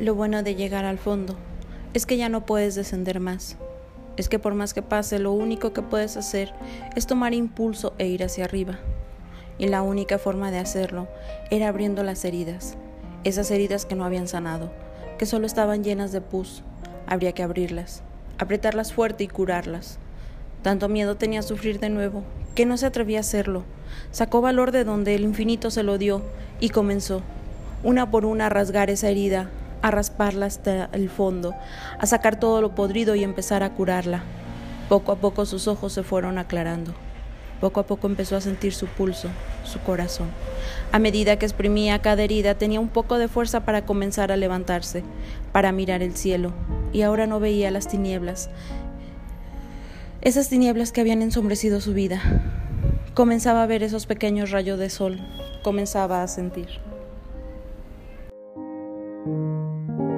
Lo bueno de llegar al fondo es que ya no puedes descender más. Es que por más que pase, lo único que puedes hacer es tomar impulso e ir hacia arriba. Y la única forma de hacerlo era abriendo las heridas, esas heridas que no habían sanado, que solo estaban llenas de pus. Habría que abrirlas, apretarlas fuerte y curarlas. Tanto miedo tenía a sufrir de nuevo, que no se atrevía a hacerlo. Sacó valor de donde el infinito se lo dio y comenzó, una por una, a rasgar esa herida, a rasparla hasta el fondo, a sacar todo lo podrido y empezar a curarla. Poco a poco sus ojos se fueron aclarando. Poco a poco empezó a sentir su pulso, su corazón. A medida que exprimía cada herida tenía un poco de fuerza para comenzar a levantarse, para mirar el cielo, y ahora no veía las tinieblas, esas tinieblas que habían ensombrecido su vida. Comenzaba a ver esos pequeños rayos de sol, comenzaba a sentir. Música